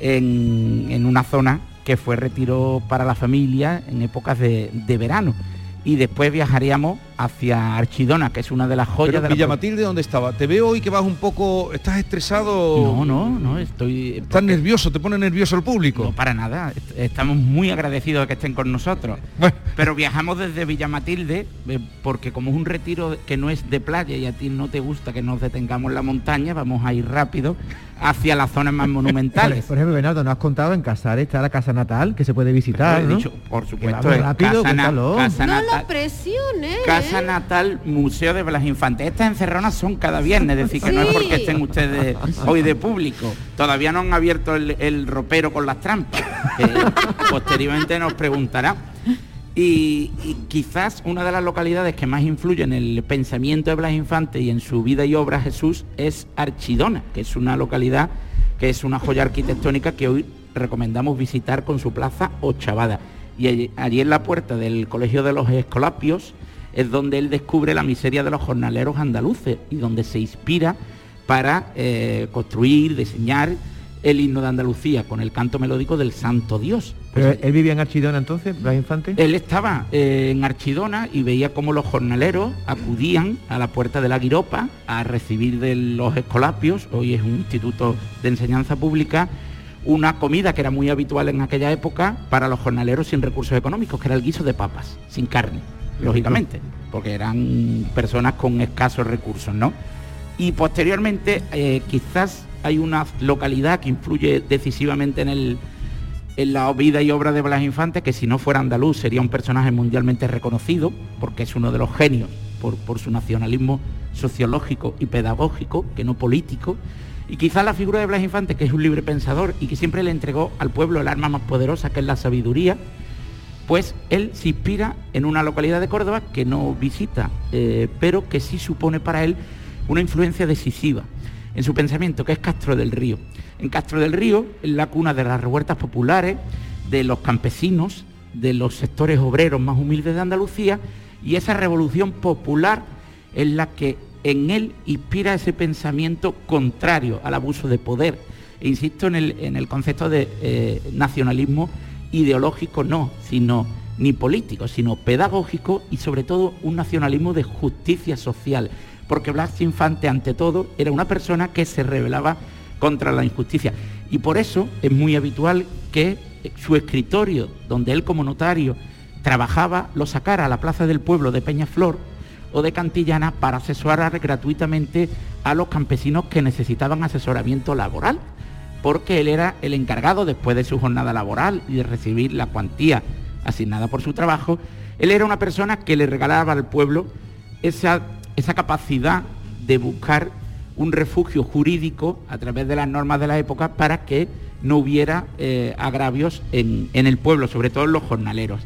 en, una zona que fue retiro para la familia en épocas de verano. Y después viajaríamos hacia Archidona, que es una de las joyas de Villa Matilde, ¿dónde estaba? Te veo hoy que vas un poco... ¿Estás estresado? No, no, no, estoy... ¿Estás nervioso? ¿Te pone nervioso el público? No, para nada. Estamos muy agradecidos de que estén con nosotros. Pero viajamos desde Villa Matilde, eh, porque como es un retiro que no es de playa y a ti no te gusta que nos detengamos en la montaña, vamos a ir rápido hacia las zonas más monumentales. Por ejemplo, Bernardo, ¿no has contado en Casares está la casa natal que se puede visitar? ¿no? Dicho, por supuesto, rápido, casa, casa no lo presiones. Casa natal, Museo de Blas Infantes. Estas encerronas son cada viernes, es decir, que no es porque estén ustedes hoy de público. Todavía no han abierto el, ropero con las trampas. posteriormente nos preguntará. Y, quizás una de las localidades que más influye en el pensamiento de Blas Infante y en su vida y obra Jesús es Archidona, que es una localidad que es una joya arquitectónica que hoy recomendamos visitar con su plaza Ochavada. Y allí, en la puerta del Colegio de los Escolapios es donde él descubre la miseria de los jornaleros andaluces y donde se inspira para eh, construir, diseñar el himno de Andalucía con el canto melódico del Santo Dios. ¿Pero él vivía en Archidona entonces, Blas Infante? Él estaba eh, en Archidona y veía cómo los jornaleros acudían a la puerta de la Guiropa a recibir de los escolapios, hoy es un instituto de enseñanza pública, una comida que era muy habitual en aquella época para los jornaleros sin recursos económicos, que era el guiso de papas, sin carne, lógicamente, porque eran personas con escasos recursos, ¿no? Y posteriormente eh, quizás hay una localidad que influye decisivamente en, el, en la vida y obra de Blas Infante, que si no fuera andaluz sería un personaje mundialmente reconocido, porque es uno de los genios por, su nacionalismo sociológico y pedagógico, que no político. Y quizás la figura de Blas Infante, que es un libre pensador y que siempre le entregó al pueblo el arma más poderosa, que es la sabiduría, pues él se inspira en una localidad de Córdoba que no visita, eh, pero que sí supone para él una influencia decisiva en su pensamiento, que es Castro del Río. En Castro del Río es la cuna de las revueltas populares, de los campesinos, de los sectores obreros más humildes de Andalucía, y esa revolución popular es la que en él inspira ese pensamiento contrario al abuso de poder. E insisto en el, concepto de eh, nacionalismo ideológico, no, sino ni político, sino pedagógico y sobre todo un nacionalismo de justicia social porque Blas Infante, ante todo, era una persona que se rebelaba contra la injusticia. Y por eso es muy habitual que su escritorio, donde él como notario trabajaba, lo sacara a la Plaza del Pueblo de Peñaflor o de Cantillana para asesorar gratuitamente a los campesinos que necesitaban asesoramiento laboral, porque él era el encargado después de su jornada laboral y de recibir la cuantía asignada por su trabajo, él era una persona que le regalaba al pueblo esa esa capacidad de buscar un refugio jurídico a través de las normas de la época para que no hubiera eh, agravios en, el pueblo, sobre todo en los jornaleros.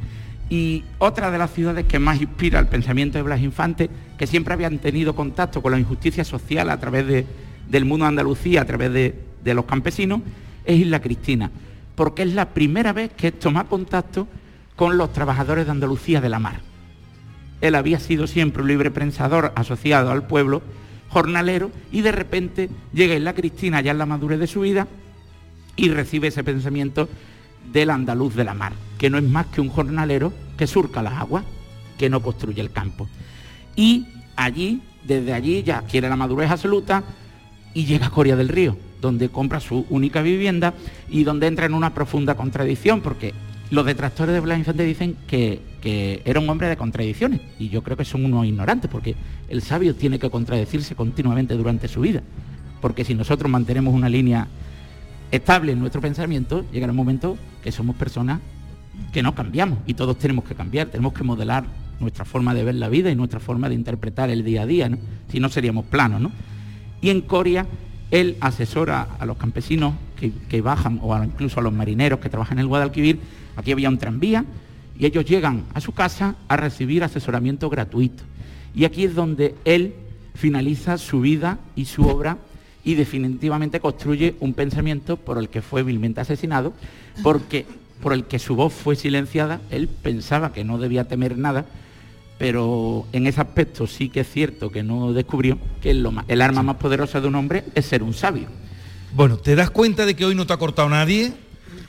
Y otra de las ciudades que más inspira el pensamiento de Blas Infante, que siempre habían tenido contacto con la injusticia social a través del mundo de Andalucía, a través de, de los campesinos, es Isla Cristina, porque es la primera vez que toma contacto con los trabajadores de Andalucía de la mar. Él había sido siempre un libre prensador asociado al pueblo, jornalero, y de repente llega en la Cristina ya en la madurez de su vida y recibe ese pensamiento del andaluz de la mar, que no es más que un jornalero que surca las aguas, que no construye el campo. Y allí, desde allí ya quiere la madurez absoluta y llega a Coria del Río, donde compra su única vivienda y donde entra en una profunda contradicción, porque Los detractores de Blas Infante dicen que, que, era un hombre de contradicciones y yo creo que son unos ignorantes porque el sabio tiene que contradecirse continuamente durante su vida. Porque si nosotros mantenemos una línea estable en nuestro pensamiento, llegará un momento que somos personas que no cambiamos y todos tenemos que cambiar, tenemos que modelar nuestra forma de ver la vida y nuestra forma de interpretar el día a día, si no seríamos planos. ¿no? Y en Coria él asesora a los campesinos que, bajan o incluso a los marineros que trabajan en el Guadalquivir. Aquí había un tranvía y ellos llegan a su casa a recibir asesoramiento gratuito. Y aquí es donde él finaliza su vida y su obra y definitivamente construye un pensamiento por el que fue vilmente asesinado, porque por el que su voz fue silenciada, él pensaba que no debía temer nada, pero en ese aspecto sí que es cierto que no descubrió que el, arma más poderosa de un hombre es ser un sabio. Bueno, ¿te das cuenta de que hoy no te ha cortado nadie?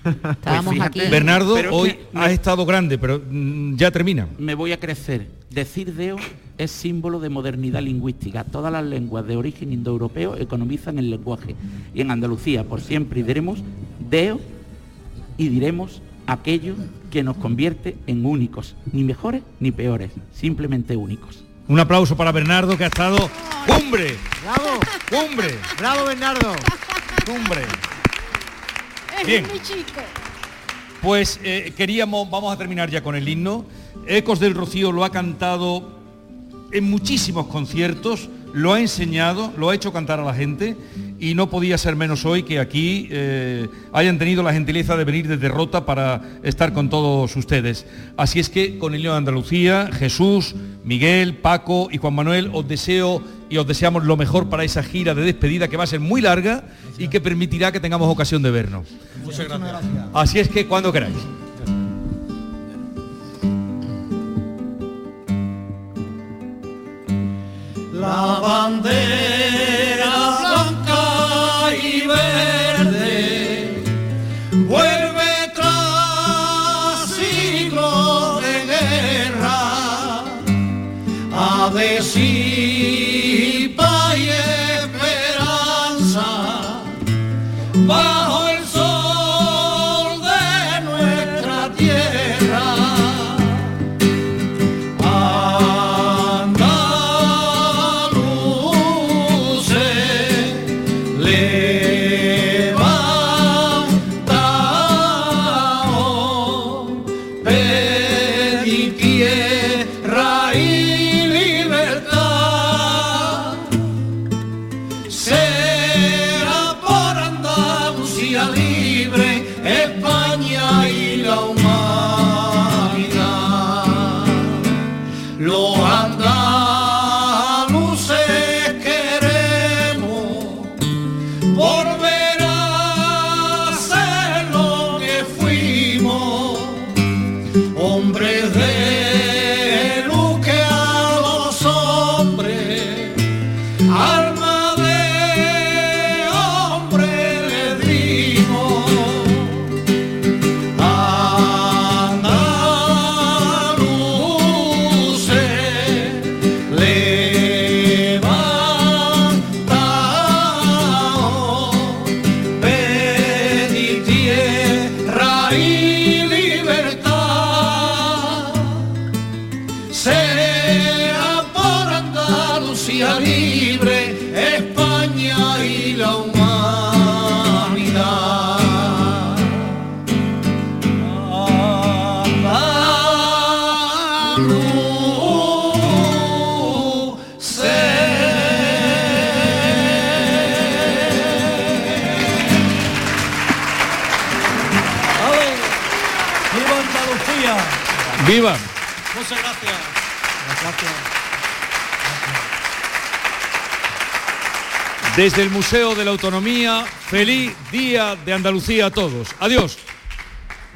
Estábamos aquí. Bernardo, hoy has estado grande, pero mm, ya termina. Me voy a crecer. Decir Deo es símbolo de modernidad lingüística. Todas las lenguas de origen indoeuropeo economizan el lenguaje. Y en Andalucía, por siempre, diremos Deo y diremos aquello que nos convierte en únicos, ni mejores ni peores, simplemente únicos. Un aplauso para Bernardo que ha estado cumbre. Bravo. Cumbre. Bravo Bernardo. Cumbre. Es Bien. muy chico. Pues eh, queríamos, vamos a terminar ya con el himno. Ecos del Rocío lo ha cantado en muchísimos conciertos, lo ha enseñado, lo ha hecho cantar a la gente y no podía ser menos hoy que aquí eh, hayan tenido la gentileza de venir desde Rota para estar con todos ustedes. Así es que con el de Andalucía, Jesús, Miguel, Paco y Juan Manuel, os deseo y os deseamos lo mejor para esa gira de despedida que va a ser muy larga y que permitirá que tengamos ocasión de vernos. Muchas gracias. Así es que cuando queráis. La bandera hombres de Desde el Museo de la Autonomía, feliz Día de Andalucía a todos. Adiós.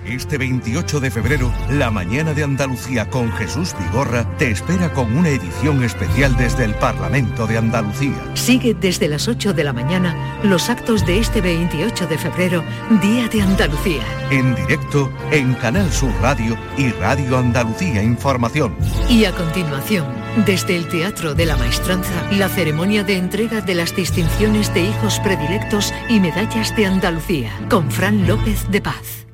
Este 28 de febrero, la mañana de Andalucía con Jesús Vigorra te espera con una edición especial desde el Parlamento de Andalucía. Sigue desde las 8 de la mañana los actos de este 28 de febrero, Día de Andalucía. En directo en Canal Sur Radio y Radio Andalucía Información. Y a continuación, desde el Teatro de la Maestranza, la ceremonia de entrega de las distinciones de hijos predilectos y medallas de Andalucía, con Fran López de Paz.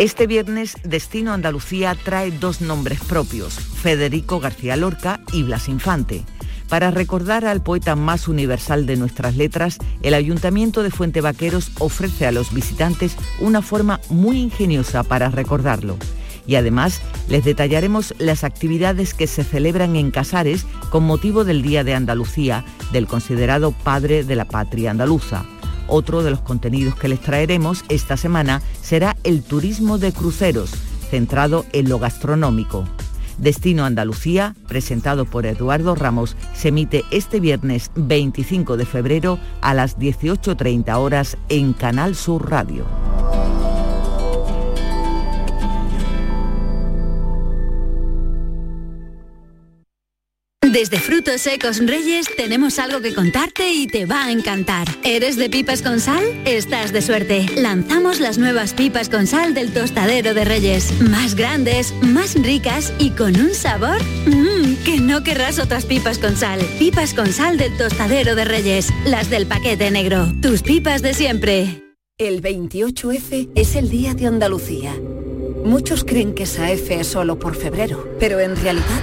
Este viernes, Destino Andalucía trae dos nombres propios, Federico García Lorca y Blas Infante. Para recordar al poeta más universal de nuestras letras, el Ayuntamiento de Fuente Vaqueros ofrece a los visitantes una forma muy ingeniosa para recordarlo. Y además les detallaremos las actividades que se celebran en Casares con motivo del Día de Andalucía, del considerado padre de la patria andaluza. Otro de los contenidos que les traeremos esta semana será el turismo de cruceros, centrado en lo gastronómico. Destino Andalucía, presentado por Eduardo Ramos, se emite este viernes 25 de febrero a las 18.30 horas en Canal Sur Radio. Desde Frutos Secos Reyes tenemos algo que contarte y te va a encantar. ¿Eres de pipas con sal? Estás de suerte. Lanzamos las nuevas pipas con sal del tostadero de Reyes. Más grandes, más ricas y con un sabor mmm, que no querrás otras pipas con sal. Pipas con sal del tostadero de Reyes. Las del paquete negro. Tus pipas de siempre. El 28F es el Día de Andalucía. Muchos creen que esa F es solo por febrero, pero en realidad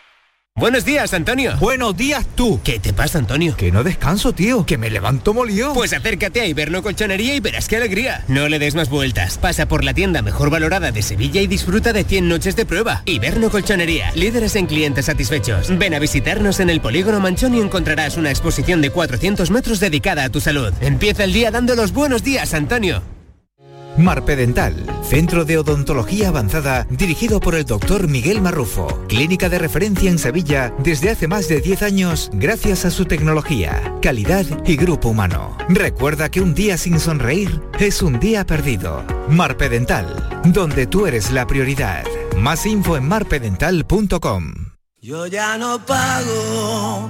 Buenos días, Antonio. Buenos días tú. ¿Qué te pasa, Antonio? Que no descanso, tío. Que me levanto molido. Pues acércate a Iberno Colchonería y verás qué alegría. No le des más vueltas. Pasa por la tienda mejor valorada de Sevilla y disfruta de 100 noches de prueba. Iberno Colchonería, líderes en clientes satisfechos. Ven a visitarnos en el Polígono Manchón y encontrarás una exposición de 400 metros dedicada a tu salud. Empieza el día dando los buenos días, Antonio. Marpedental, centro de odontología avanzada dirigido por el doctor Miguel Marrufo, clínica de referencia en Sevilla desde hace más de 10 años gracias a su tecnología, calidad y grupo humano. Recuerda que un día sin sonreír es un día perdido. Marpedental, donde tú eres la prioridad. Más info en marpedental.com. Yo ya no pago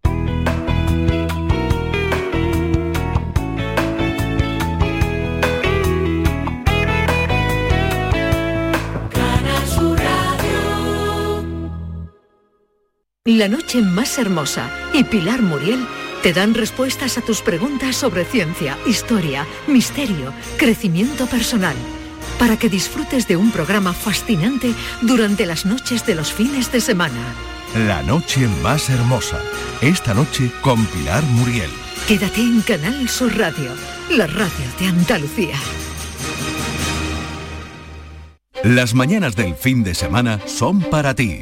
La noche más hermosa y Pilar Muriel te dan respuestas a tus preguntas sobre ciencia, historia, misterio, crecimiento personal, para que disfrutes de un programa fascinante durante las noches de los fines de semana. La noche más hermosa. Esta noche con Pilar Muriel. Quédate en Canal Sur Radio, la radio de Andalucía. Las mañanas del fin de semana son para ti,